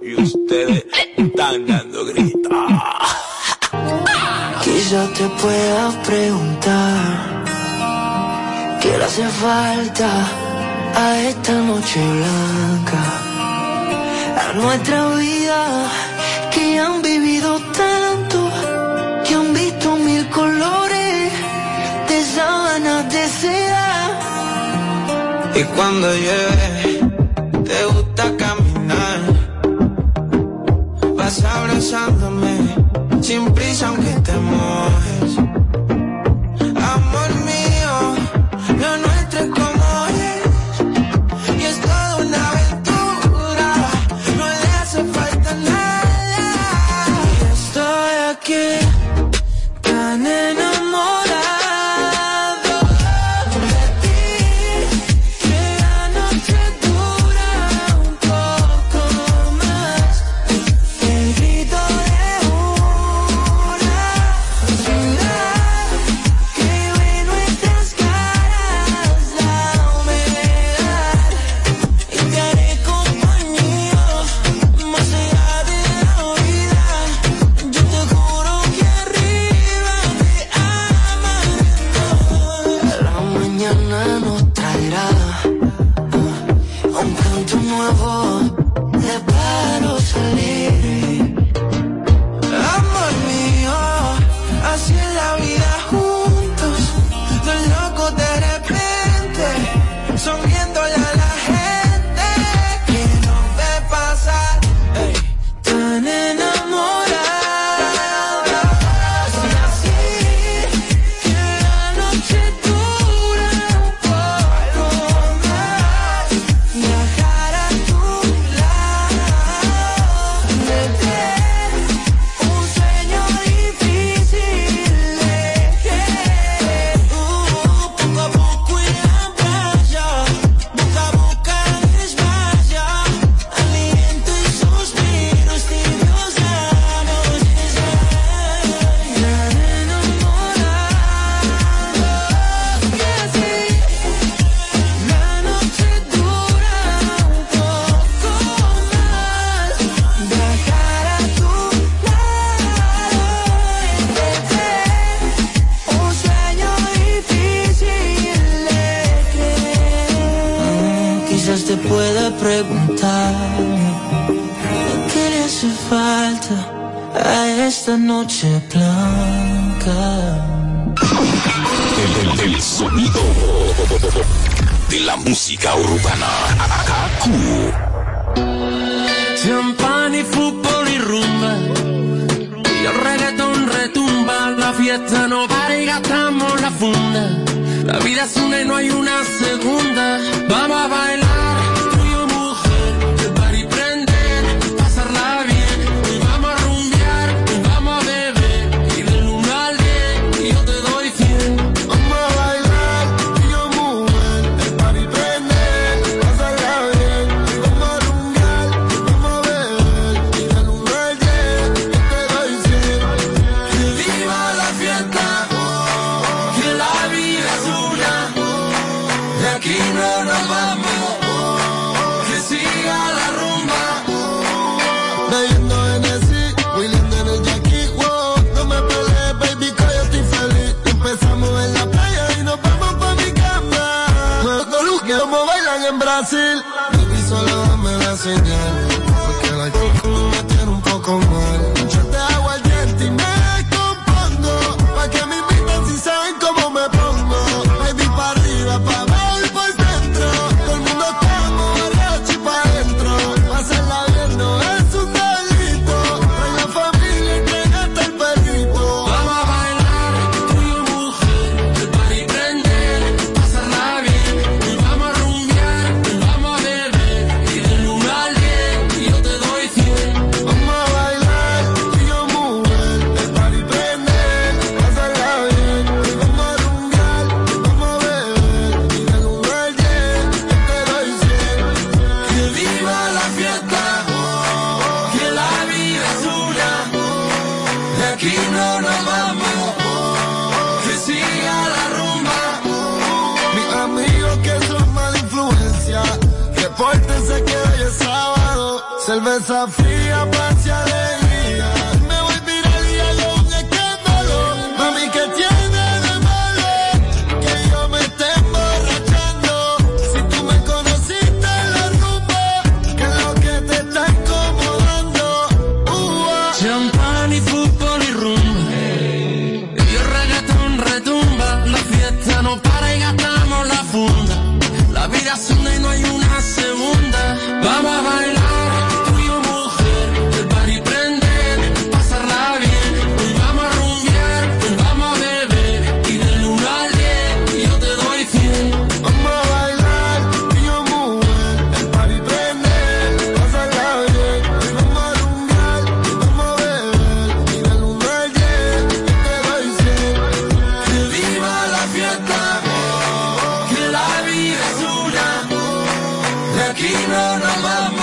y ustedes están dando grita. Quizá te puedas preguntar qué le hace falta a esta noche blanca, a nuestra vida que han vivido tanto, que han visto mil colores de sábanas de seda. Y cuando llega como bailan en Brasil. Baby, solo dame la señal, porque la me tiene un poco mal. aquí no nos vamos.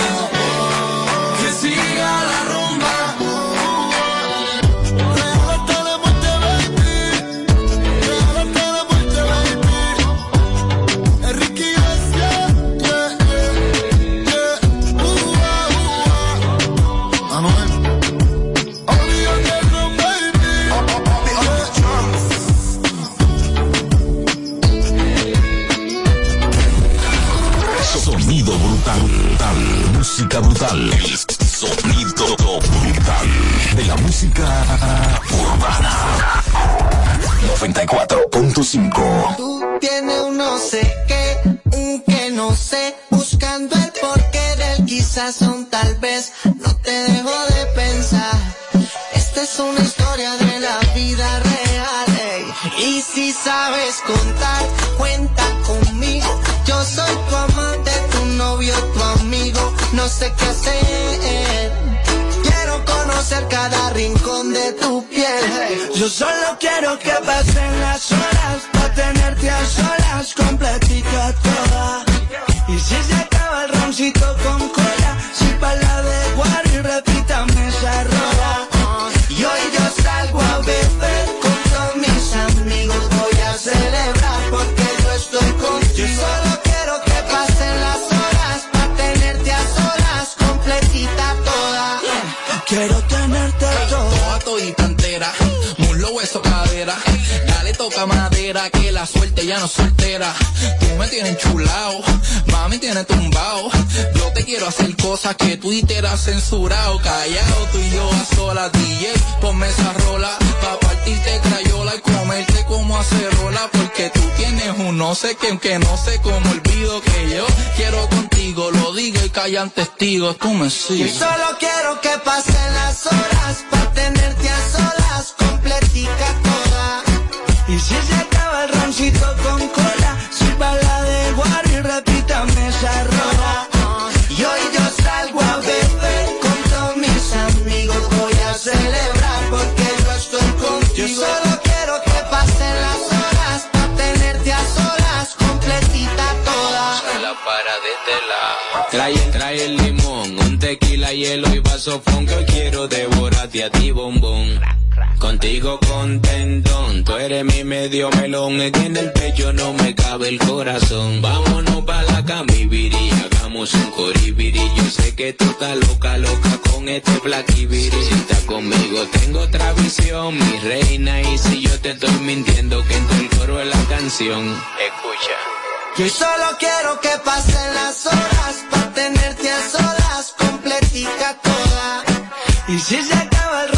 tal vez no te dejo de pensar. Esta es una historia de la vida real. Y si sabes contar, cuenta conmigo. Yo soy tu amante, tu novio, tu amigo. No sé qué hacer. Quiero conocer cada rincón de tu piel. Yo solo quiero que pasen las horas. la suerte ya no soltera. Tú me tienes chulao, mami tienes tumbao. Yo te quiero hacer cosas que Twitter ha censurado. Callao, tú y yo a solas, DJ, ponme esa rola. Pa' partirte crayola y comerte como acerola. Porque tú tienes un no sé que no sé cómo olvido que yo quiero contigo. Lo digo y callan testigos, tú me sigues. Y solo quiero que pasen las horas saxofón que hoy quiero devorarte a ti, bombón. Contigo contentón, tú eres mi medio melón, es en el pecho no me cabe el corazón. Vámonos pa' la camibiri, hagamos un coribiri, yo sé que tú estás loca, loca con este blackibiri. Si estás conmigo tengo otra visión, mi reina, y si yo te estoy mintiendo que entre el coro de la canción. Escucha. Yo solo quiero que pasen las horas, pa' tenerte a solas, completica todo. Y si se acaba el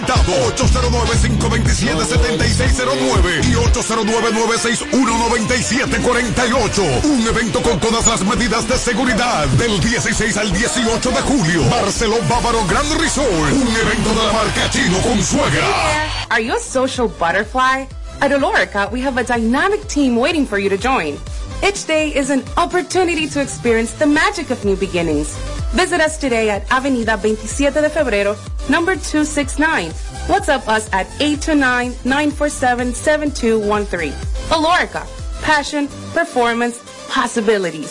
Fútbol limitado 809-527-7609 y 809-961-9748. Un evento con todas las medidas de seguridad del 16 al 18 de julio. Barceló Bávaro Grand Resort. Un evento de la marca Chino con suegra. Are you a social butterfly? At Olorica, we have a dynamic team waiting for you to join. Each day is an opportunity to experience the magic of new beginnings. Visit us today at Avenida 27 de Febrero, number 269. WhatsApp us at 829-947-7213. Alorica, passion, performance, possibilities.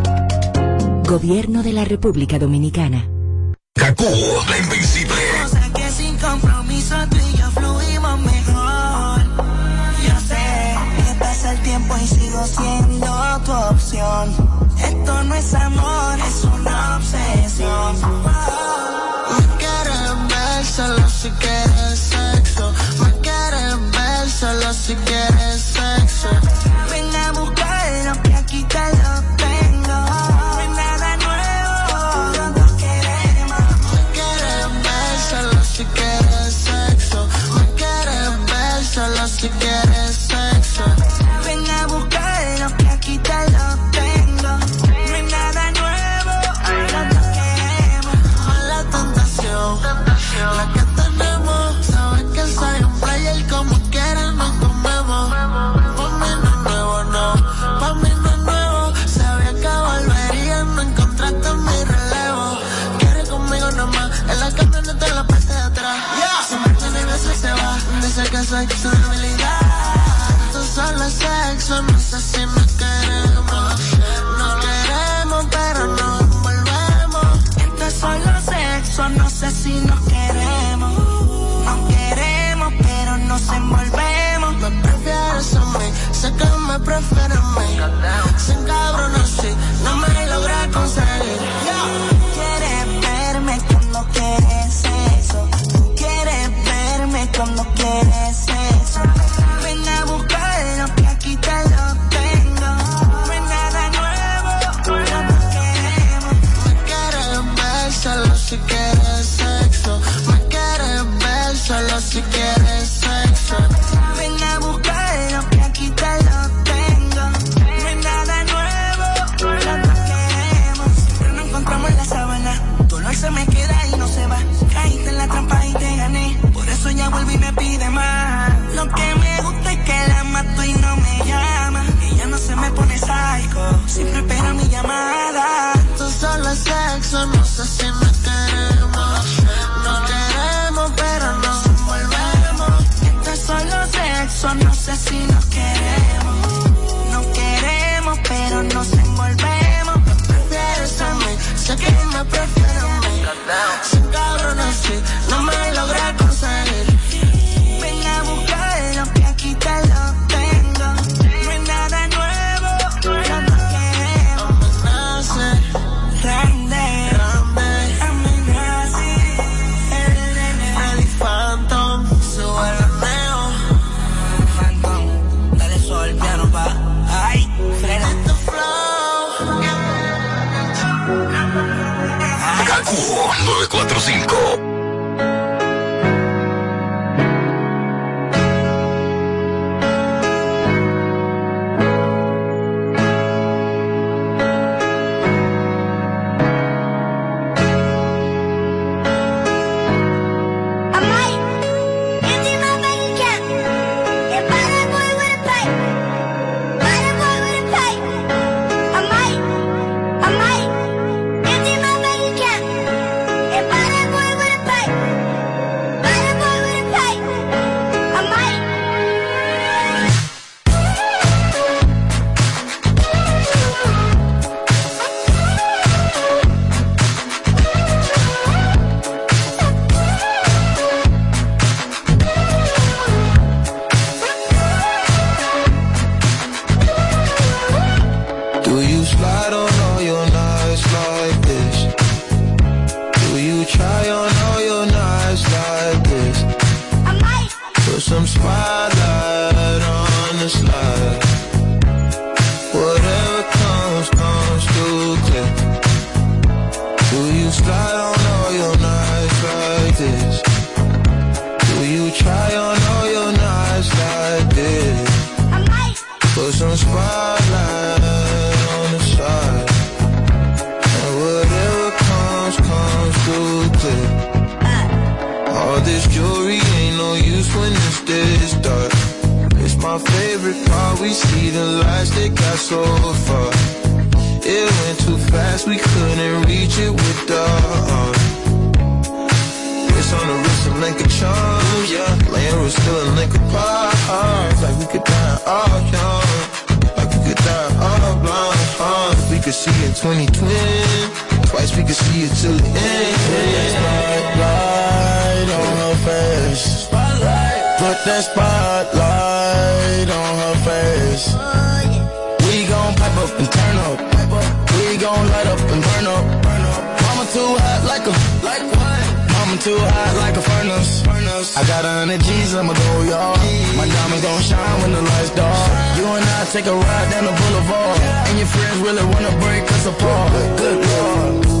Gobierno de la República Dominicana. Kaku, la invencible. Sé que sin compromiso tú y yo fluimos mejor. Yo sé que pasa el tiempo y sigo siendo tu opción. Esto no es amor, es una obsesión. Me quieres ver solo si quieres sexo. Me quieres ver solo si quieres se me queda a we see the lights that got so far. It went too fast, we couldn't reach it with the arm. It's on the wrist, a link of charms, yeah. Laying roots still a link of parts. Like we could die all young, like we could die all blind. Uh, we could see it 2020, twice we could see it till the end. Spotlight on her face that spotlight on her face. We gon' pipe up and turn up. We gon' light up and burn up. Mama too hot like a like what? Mama too hot like a furnace. I got a hundred G's, I'ma go, y'all. My diamonds gon' shine when the lights dark. You and I take a ride down the boulevard, and your friends really wanna break us apart. Good lord.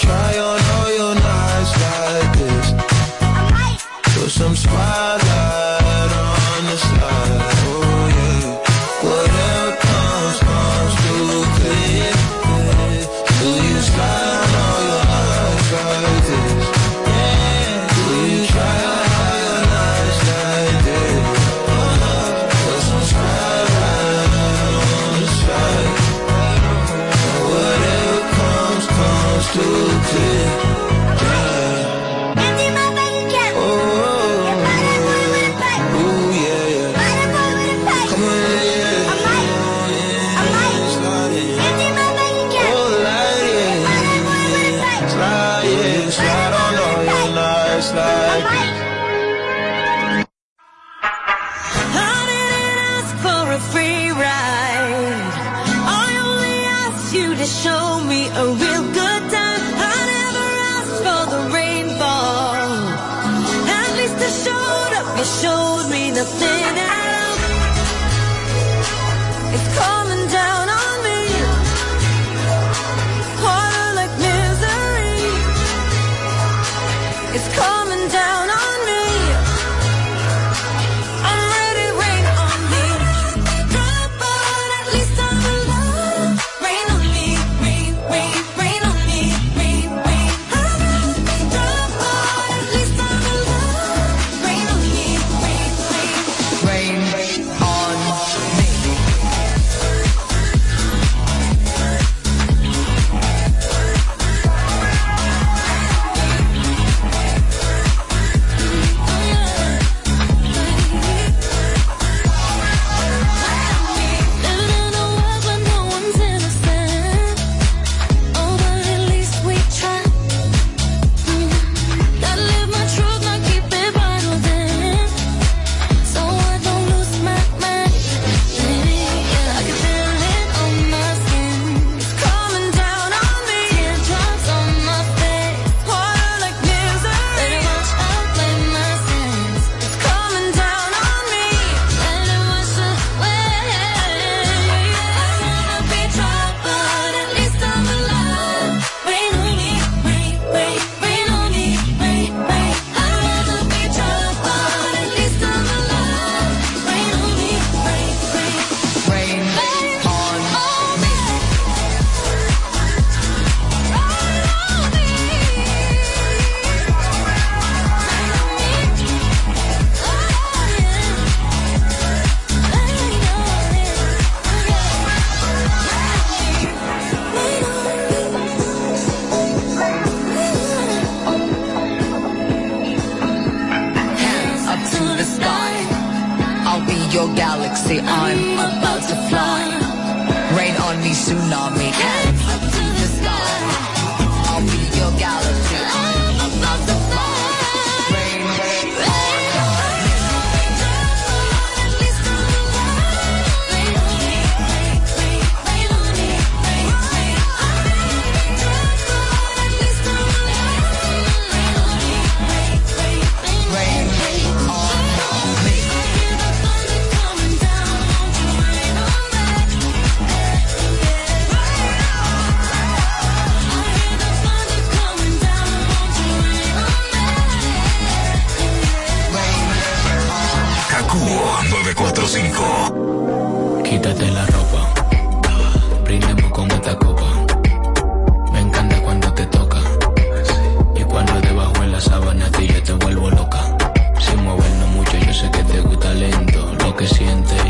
try on all your knives like this. Put some smile que sientes,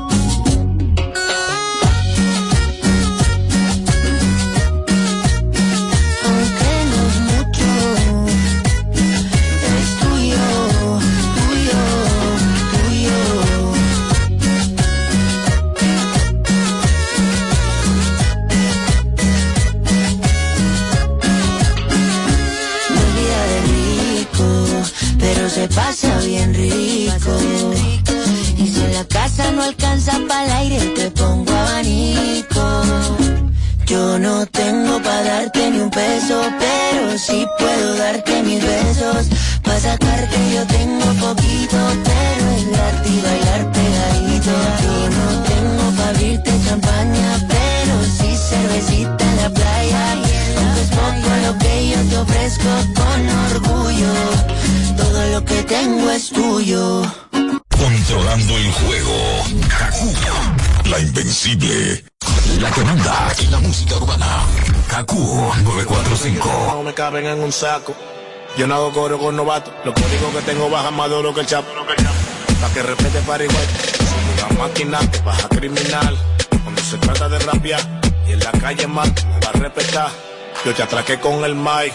Pasa bien rico. Y si en la casa no alcanza para el aire, te pongo abanico. Yo no tengo para darte ni un peso, pero sí puedo darte mis besos. Pa' sacarte yo tengo poquito, pero es gratis bailar pegadito. Yo no tengo para abrirte champaña, pero sí cervecita en la playa. Aunque es poco lo que yo te ofrezco con orgullo, todo lo que tengo es tuyo. Controlando el juego. Kaku, la invencible. La que manda en la música urbana. Kaku 945. No me caben en un saco. Yo no hago coro con novato. Los códigos que tengo bajan más duro que el chapo. Pa' que respete para igual. Soy una máquina que baja criminal. Cuando se trata de rapear y en la calle más me va a respetar. Yo te atraqué con el mic,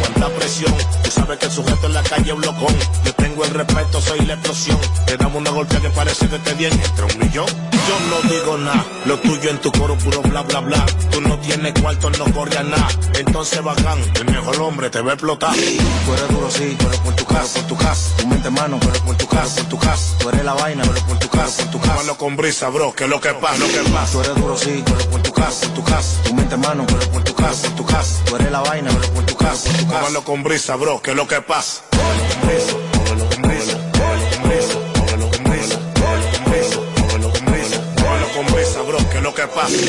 aguanta presión. Tú sabes que el sujeto en la calle es un locón. Yo tengo el respeto, soy la explosión. Te damos una golpea que parece que te bien entre un millón. Yo no digo nada, lo tuyo en tu coro puro bla bla bla. Tú no tienes cuarto, no corre a nada. Entonces bacán, el mejor hombre te va a explotar. Tú eres duro, sí, pero por tu casa, por tu casa. Tu mente mano, pero por tu casa, por tu casa. Tú eres la vaina, pero por tu casa, por tu casa. Tómalo con brisa, bro, que es lo que pasa, lo que pasa. Tú eres duro, sí, pero por tu casa, por tu casa. Tu mente mano, pero por tu casa, por tu casa. Tú eres la vaina, pero por tu casa, por tu casa. Tómalo con brisa, bro, que lo que pasa. Tómalo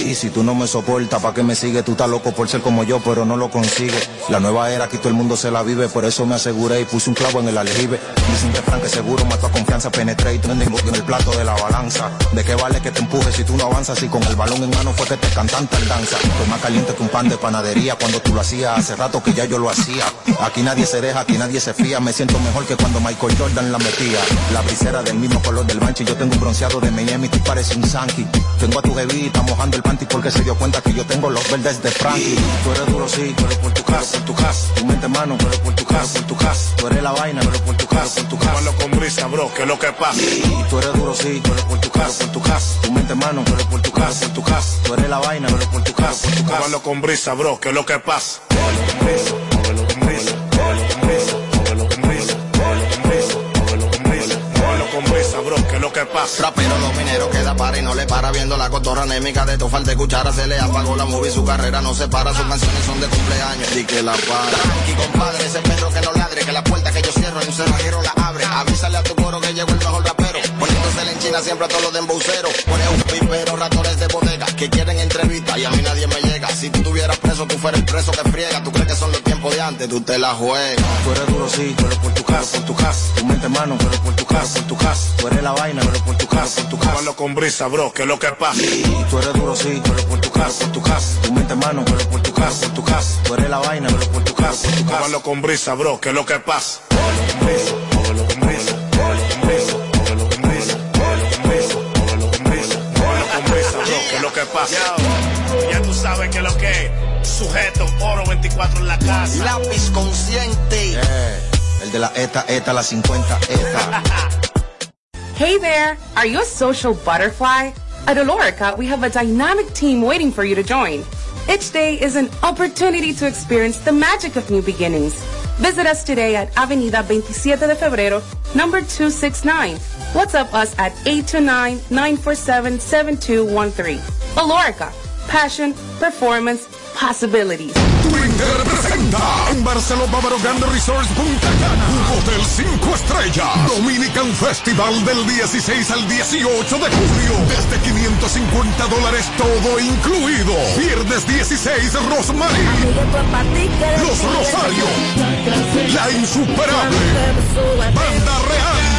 Y si tú no me soportas, ¿pa' qué me sigues? Tú estás loco por ser como yo, pero no lo consigues. La nueva era, aquí todo el mundo se la vive, por eso me aseguré y puse un clavo en el aljibe. Dicen que Frank es seguro, mató a confianza, penetré y trending en el plato de la balanza. ¿De qué vale que te empujes si tú no avanzas? Si con el balón en mano fue que te cantan tal danza. Estoy más caliente que un pan de panadería cuando tú lo hacías, hace rato que ya yo lo hacía. Aquí nadie se deja, aquí nadie se fía, me siento mejor que cuando Michael Jordan la metía. La brisera del mismo color del bancho y yo tengo un bronceado de Miami, tú pareces un Sankey. Tengo a tu jevita mojando el panty porque se dio cuenta que yo tengo los verdes de Frankie. Tú eres duro, sí, pero por tu casa, por tu casa. Tu mente mano, pero por tu casa, por tu casa. Tú eres la vaina, pero por tu casa, por tu casa. Tómalo con brisa, bro, que es lo que pasa. Tú eres duro, sí, pero por tu casa, por tu casa. Tu mente mano, pero por tu casa, por tu casa. Tú eres la vaina, pero por tu casa, por tu casa. Tómalo con brisa, bro, que es lo que pasa. Que pasa. Rapero los mineros queda para y no le para viendo la cotorra anémica de tu falta de cuchara se le apagó la movie su carrera no se para sus canciones son de cumpleaños. Y que la para. Tranqui compadre ese perro que no ladre que la puerta que yo cierro en un cerrajero la abre. Avísale a tu coro que llegó el mejor siempre a todos los de embuceros pone un pipero ratones de bodega que quieren entrevista y a mí nadie me llega si tú tuvieras preso tú fueras el preso que friega tú crees que son los tiempos de antes tú te la juegas Tú eres duro, sí, pero por tu casa, por tu casa. Tu mente mano, pero por tu casa, por tu casa. Tú eres la vaina, pero por tu casa, por tu casa. Tómalo con brisa, bro, que es lo que pasa. Y tú eres duro, sí, pero por tu casa, por tu casa. Tu mente mano, pero por tu casa, por tu casa. Tú eres la vaina, pero por tu casa, por tu casa. Tómalo con brisa, bro, que es lo que pasa. Lo que pasa. Ya tú sabes que lo que es. Sujeto, oro 24 en la casa. lápiz consciente Eh, el de la ETA, ETA, la 50, ETA. Hey there! Are you a social butterfly? At Olorica, we have a dynamic team waiting for you to join. Each day is an opportunity to experience the magic of new beginnings. Visit us today at Avenida 27 de Febrero, number 269. WhatsApp us at 829-947-7213. Olorica, passion, performance, possibilities. Twitter presenta en Barceló Bávaro Grande Resorts Punta Cana, un hotel 5 estrellas. Dominican Festival del 16 al 18 de julio. Desde 550 dólares todo incluido. Viernes 16, Rosmarie. Los Rosarios. La Insuperable. Banda Real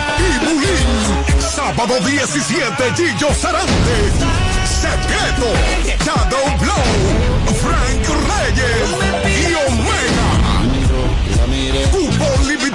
Sábado 17, Gillo Sarante. Secreto. Shadow Blow.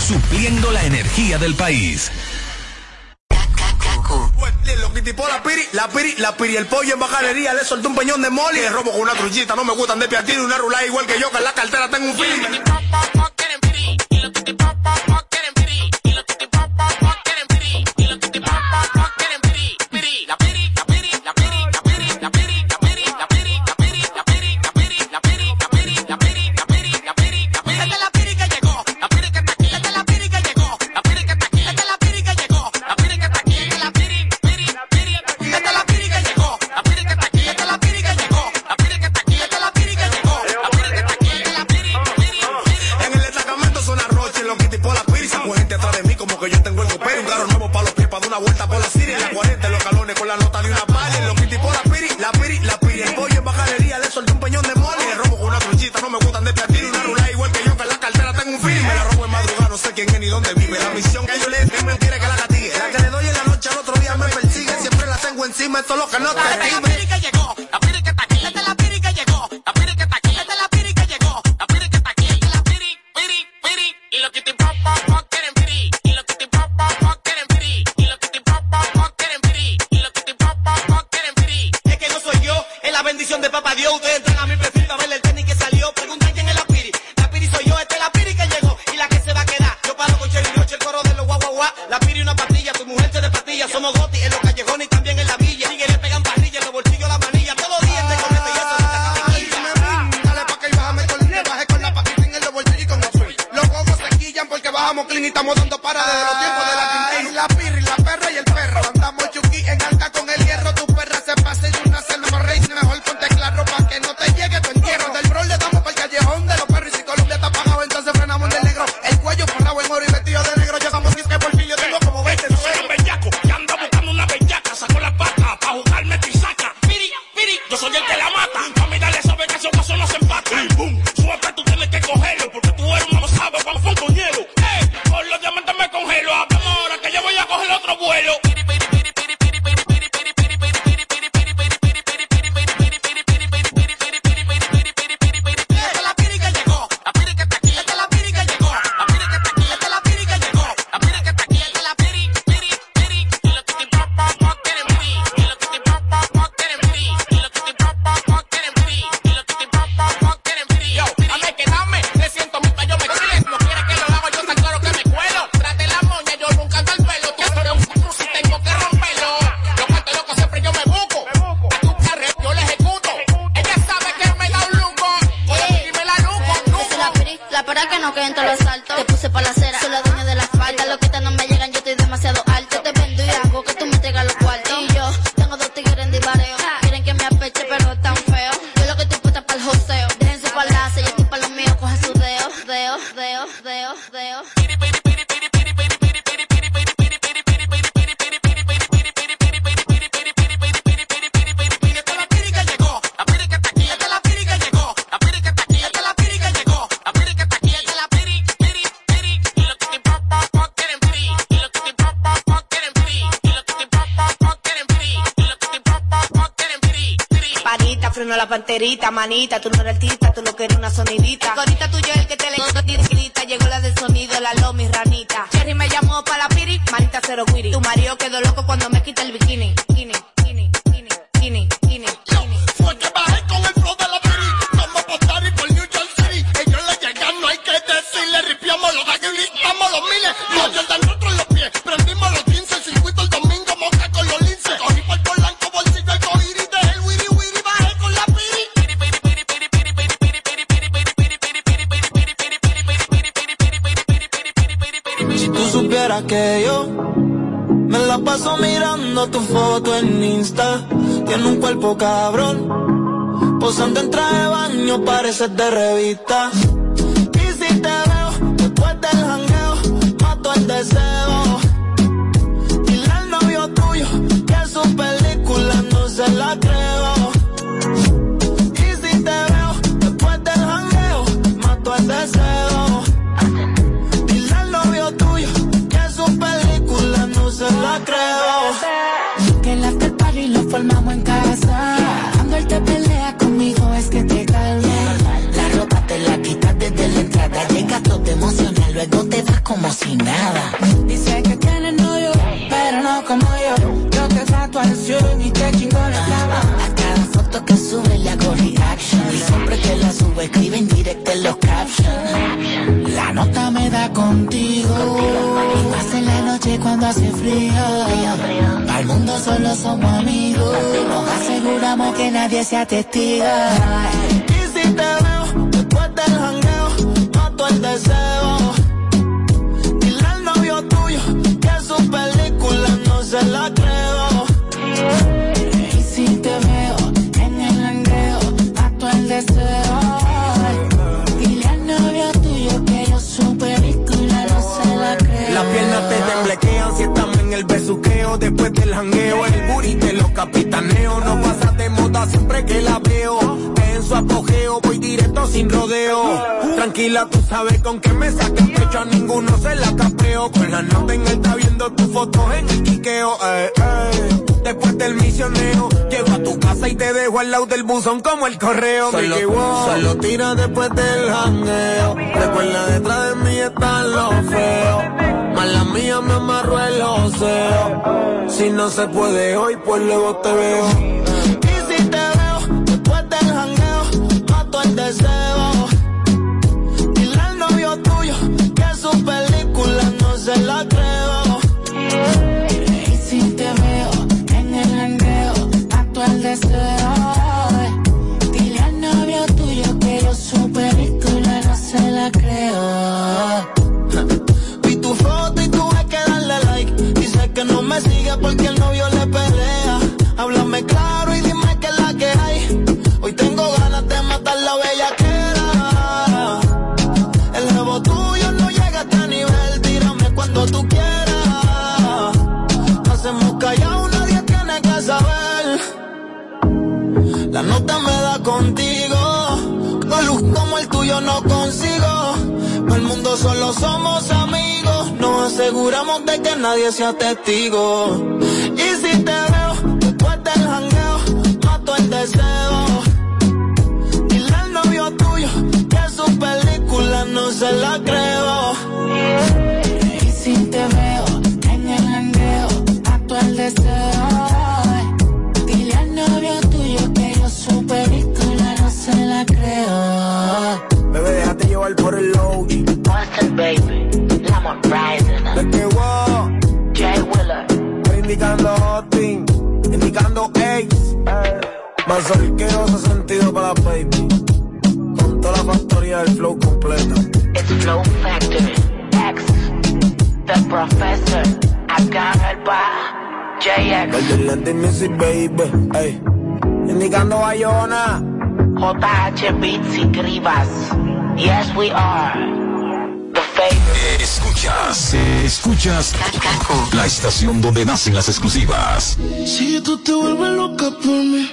supliendo la energía del país. Lo que la piri, la piri, la piri, el pollo en bacanería, le soltó un peñón de mole y robo con una trullita, no me gustan de piatín, una rulada igual que yo, que en la cartera tengo un film. manita, tú Tiene un cuerpo cabrón. Posando en traje de baño, pareces de revista. Y si te veo después del jangueo, mato el deseo. Todo emocional, luego te vas como si nada. Dice que tiene novio, pero no como yo. Yo te saco atención y te chingo la clava. A cada foto que sube le hago reaction. Y siempre que la subo escribe en directo en los captions. La nota me da contigo. Y más en la noche cuando hace frío. El mundo solo somos amigos. Nos aseguramos que nadie sea testigo. Deseo. Dile al novio tuyo que su película no se la creo. Y si te veo en el jangueo, mato el deseo. Dile al novio tuyo que yo su película no se la creo. Las piernas te temblequean si estamos en el besuqueo. Después del jangueo, el booty te lo capitaneo. No pasa de moda siempre que la voy directo sin rodeo. Tranquila, tú sabes con qué me el pecho. A ninguno se la capeo. Con la nota en está viendo tus fotos en el quiqueo. eh, eh. Después del misioneo, llego a tu casa y te dejo al lado del buzón como el correo. Solo- solo tira después del jangueo. Recuerda detrás de mí están los feos. Mala mía me amarró el oseo. Si no se puede hoy, pues luego te veo. Somos amigos. Nos aseguramos de que nadie sea testigo. Y si te veo después del jangueo, mato el deseo. Dile al novio tuyo que su película no se la creo. Indicando Hotting, indicando Ace. Más solqueo sentido para la baby. Con toda la factoría del flow completa. It's Flow Factory. X. The Professor. Acá en el bar. JX. Latin Music, baby. Ey. Indicando Bayona. JH Beats y Grivas. Yes, we are. Escuchas, escuchas la estación donde nacen las exclusivas. Si tú te vuelves loca por mí,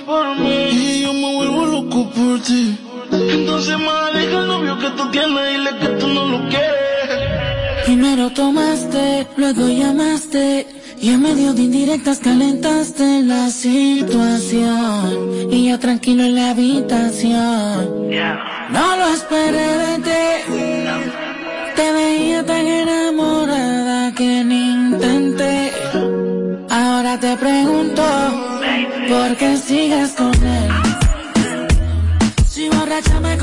y yo me vuelvo loco por ti, entonces más deja el novio que tú tienes, dile que tú no lo quieres. Primero tomaste, luego llamaste y en medio de indirectas calentaste la situación. Y yo tranquilo en la habitación. No lo esperé de ti, te veía tan enamorada que ni intenté. Ahora te pregunto, ¿por qué sigues con él? Si borracha me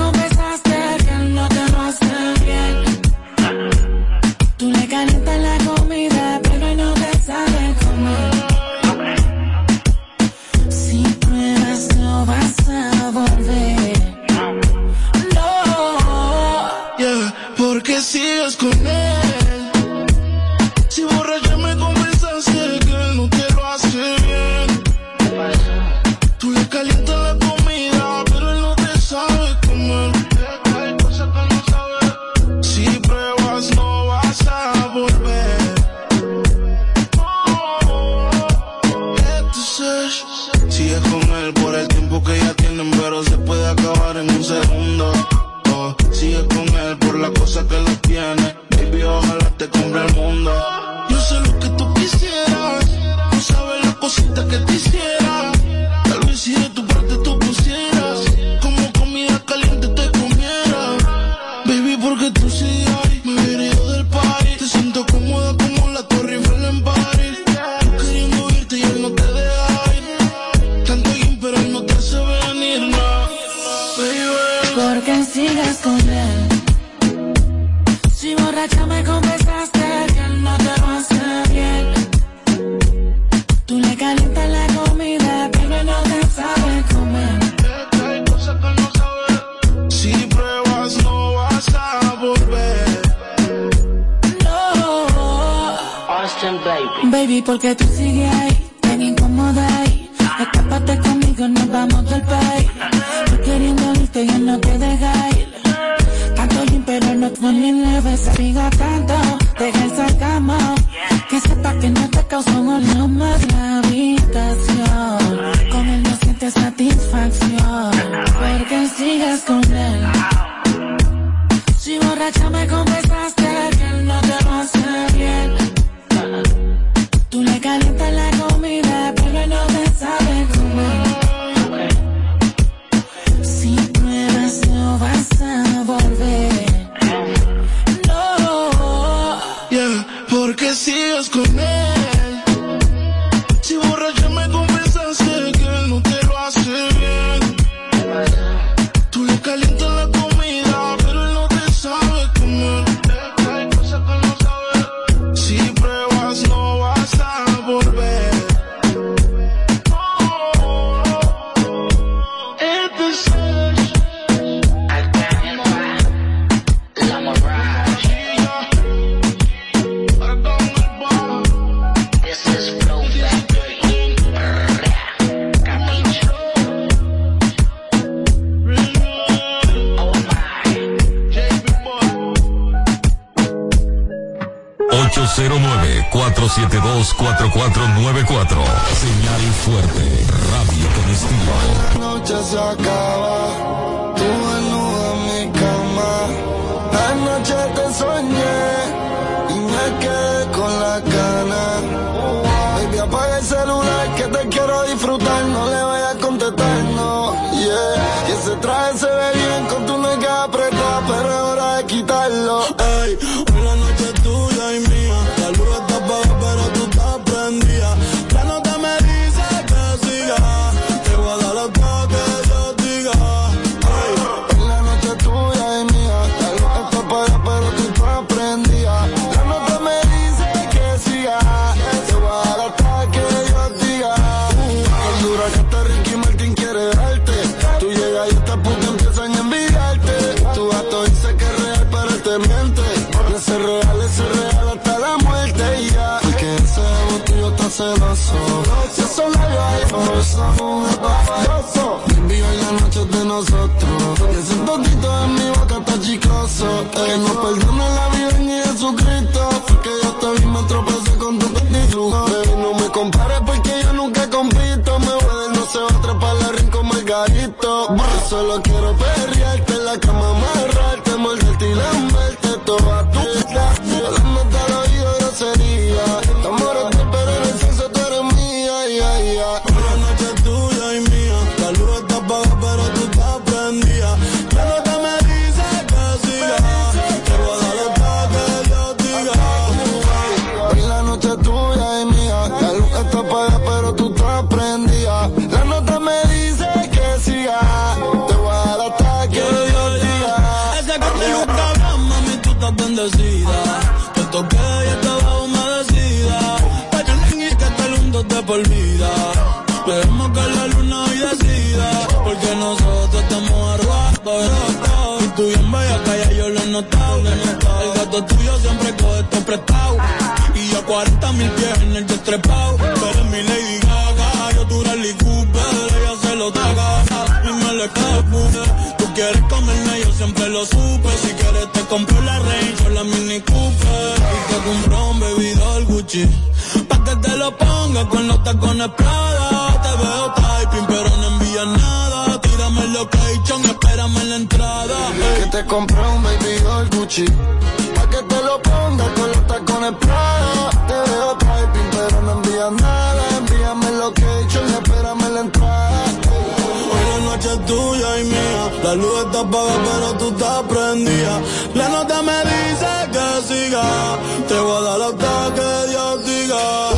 baby, porque tú sigues ahí, tan incómoda ahí. Escápate conmigo, nos vamos del país. Yo queriendo irte, yo no te deja ir. Tanto bien, pero no fue ni leve, se siga tanto, deja el sacamos. Que sepa que no te causó un más la habitación. Con él no sientes satisfacción, porque sigas con él. Si borracha me confesaste. Ey, trepao. Pero mi Lady Gaga, yo tu Rally Cooper, ella se lo traga y me le escapé. Tú quieres comerme, yo siempre lo supe. Si quieres te compro la Range o la Mini Cooper. Y te compro un bebidor Gucci, pa' que te lo ponga con los tacones Prada. Te veo typing, pero no envías nada. Tírame el location, espérame en la entrada. Que te compré un baby Gucci, pa' que te lo ponga con los tacones Prada La luz está apagada, pero tú estás prendida. La nota me dice que siga. Te voy a dar hasta que Dios diga.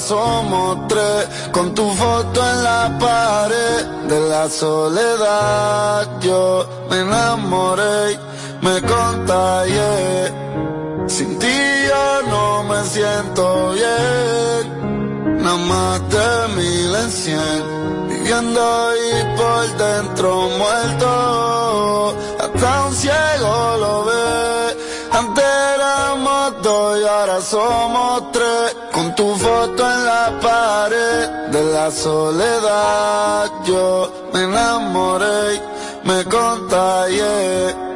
somos tres, con tu foto en la pared de la soledad. Yo me enamoré, me contagié. Sin ti yo no me siento bien, nada más de mil en cien, viviendo y por dentro muerto, hasta un ciego somos tres, con tu foto en la pared de la soledad. Yo me enamoré, me contagié.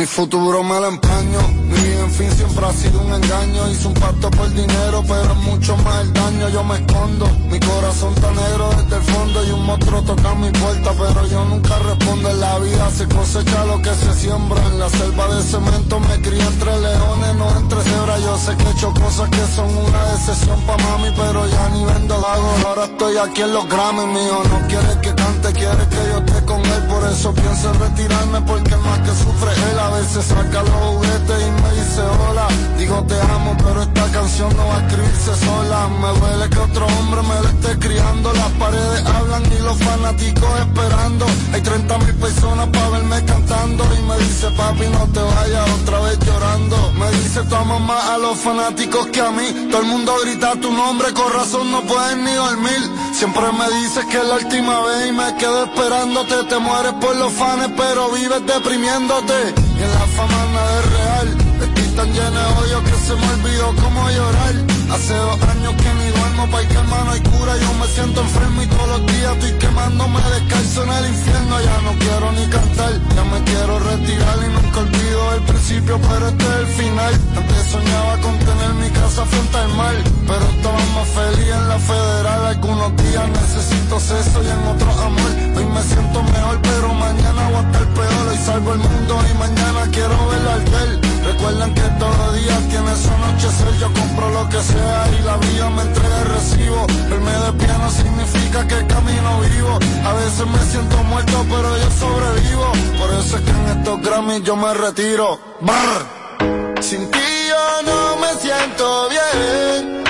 Mi futuro me lo empaño, mi vida en fin siempre ha sido un engaño. Hice un pacto por dinero, pero es mucho más el daño. Yo me escondo, mi corazón está negro desde el fondo y un monstruo toca mi puerta, pero yo nunca respondo. En la vida se cosecha lo que se siembra. En la selva de cemento me crié entre leones, no entre cebras. Yo sé que he hecho cosas que son una decepción pa' mami, pero ya ni vendo lago. Ahora estoy aquí en los Grammy mío. No quiere que cante, quiere que yo esté con él. Por eso pienso en retirarme, porque más que sufre él. A veces saca los juguetes y me dice hola. Digo te amo, pero esta canción no va a escribirse sola. Me duele que otro hombre me la esté criando. Las paredes hablan y los fanáticos esperando. Hay 30 mil personas para verme cantando. Y me dice papi no te vayas otra vez llorando. Me dice tu más a los fanáticos que a mí. Todo el mundo grita tu nombre, con razón no pueden ni dormir. Siempre me dices que es la última vez y me quedo esperándote. Te mueres por los fans, pero vives deprimiéndote. Y en la fama nada es real. Estoy tan lleno de odio que se me olvidó cómo llorar. Hace dos años que ni duermo, pa' que hermano hay cura. Yo me siento enfermo y todos los días estoy quemándome descalzo en el infierno. Ya no quiero ni cantar, ya me quiero retirar y nunca olvido el principio, pero este es el final. Antes soñaba con tener mi casa frente al mar, pero estaba más feliz en la federal. Algunos días necesito sexo y en otros amor. Hoy me siento mejor, pero mañana voy a estar peor. Hoy salgo al mundo y mañana quiero ver al. Recuerden que todos los días tiene su anochecer. Yo compro lo que sea y la vida me entrega el recibo. Verme de pie no significa que camino vivo. A veces me siento muerto, pero yo sobrevivo. Por eso es que en estos Grammys yo me retiro. Brr. Sin ti yo no me siento bien.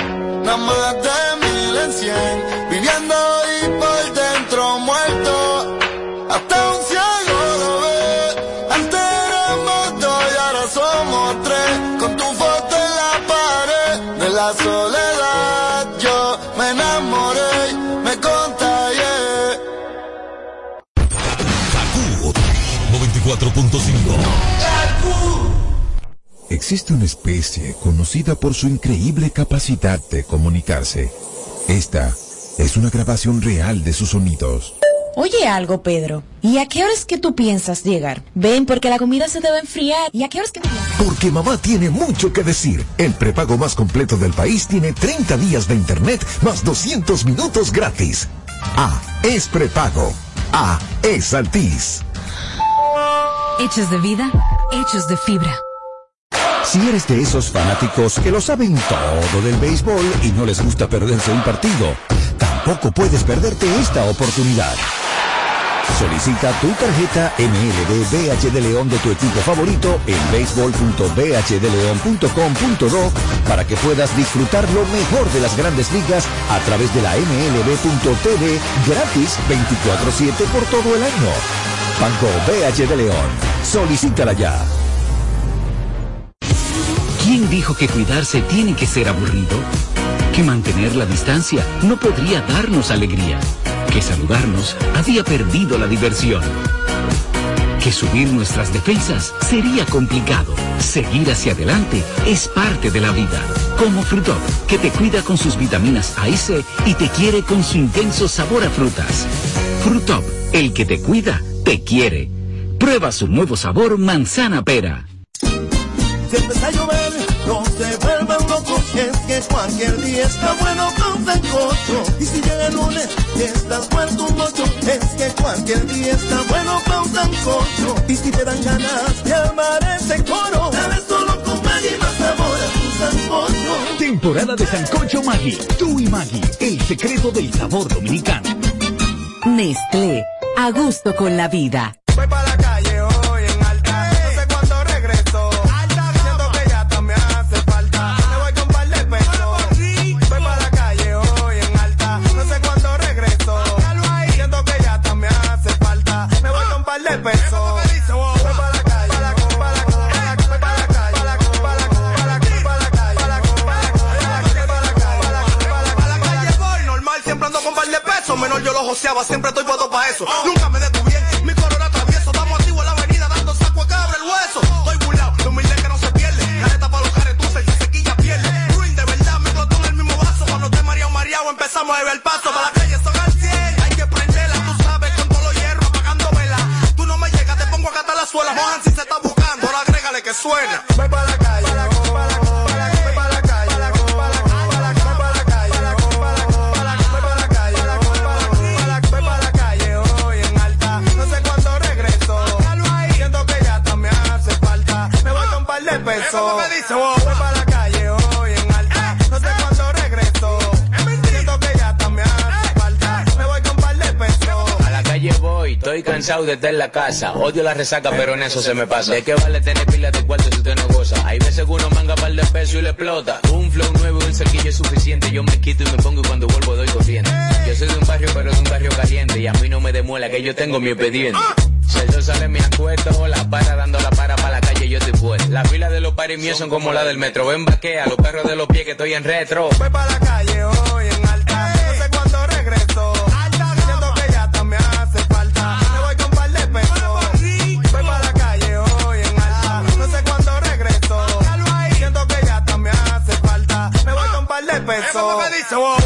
Nada más de mil en cien. Soledad. Yo me enamoré, me contagié. 94.5. Existe una especie conocida por su increíble capacidad de comunicarse. Esta es una grabación real de sus sonidos. Oye algo, Pedro. ¿Y a qué horas que tú piensas llegar? Ven, porque la comida se debe enfriar. ¿Y a qué horas que Porque mamá tiene mucho que decir. El prepago más completo del país tiene 30 días de internet más 200 minutos gratis. A es prepago. A es Altis. Hechos de vida, hechos de fibra. Si eres de esos fanáticos que lo saben todo del béisbol y no les gusta perderse un partido, tampoco puedes perderte esta oportunidad. Solicita tu tarjeta MLB BH de León de tu equipo favorito en béisbol.bhdeleon.com.do para que puedas disfrutar lo mejor de las grandes ligas a través de la MLB.tv gratis 24-7 por todo el año. Banco BH de León. Solicítala ya. ¿Quién dijo que cuidarse tiene que ser aburrido? Que mantener la distancia no podría darnos alegría. Que saludarnos había perdido la diversión. Que subir nuestras defensas sería complicado. Seguir hacia adelante es parte de la vida. Como Frutop, que te cuida con sus vitaminas A y C y te quiere con su intenso sabor a frutas. Frutop, el que te cuida, te quiere. Prueba su nuevo sabor manzana pera. Si empieza a llover, no se vuelvan locos, que cualquier día está bueno con sancocho. Y si llega el lunes y estás vuelto un mocho, es que cualquier día está bueno con sancocho. Y si te dan ganas de armar ese coro, dale solo con Maggi más sabor a tu sancocho. Temporada de Sancocho Maggi. Tú y Maggi, el secreto del sabor dominicano. Nestlé, a gusto con la vida. Siempre estoy puesto para eso. Nunca cansado de estar en la casa. Odio la resaca, pero en eso se me pasa. ¿De qué vale tener pilas de cuarto si usted no goza? Hay veces que uno manga par de pesos y le explota. Un flow nuevo y un cerquillo es suficiente. Yo me quito y me pongo y cuando vuelvo doy corriente. Yo soy de un barrio, pero de un barrio caliente. Y a mí no me demuela que yo tengo mi expediente. Si el sol sale me acuesto, la para dando la para para la calle yo estoy fuera. Las filas de los paris míos son como las del metro. Ven vaquea, los perros de los pies que estoy en retro. Voy para la de pesos.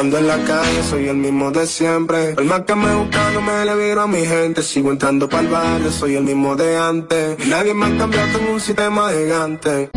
Ando en la calle, soy el mismo de siempre. El más que me busca, no me le viro a mi gente. Sigo entrando para el barrio, soy el mismo de antes. Nadie me ha cambiado, tengo un sistema gigante.